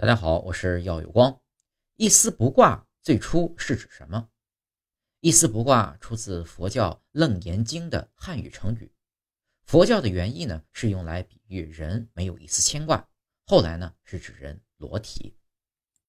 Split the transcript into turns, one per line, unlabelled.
大家好，我是耀有光，一丝不挂最初是指什么？一丝不挂出自佛教楞严经的汉语成语，佛教的原意呢，是用来比喻人没有一丝牵挂，后来呢，是指人裸体。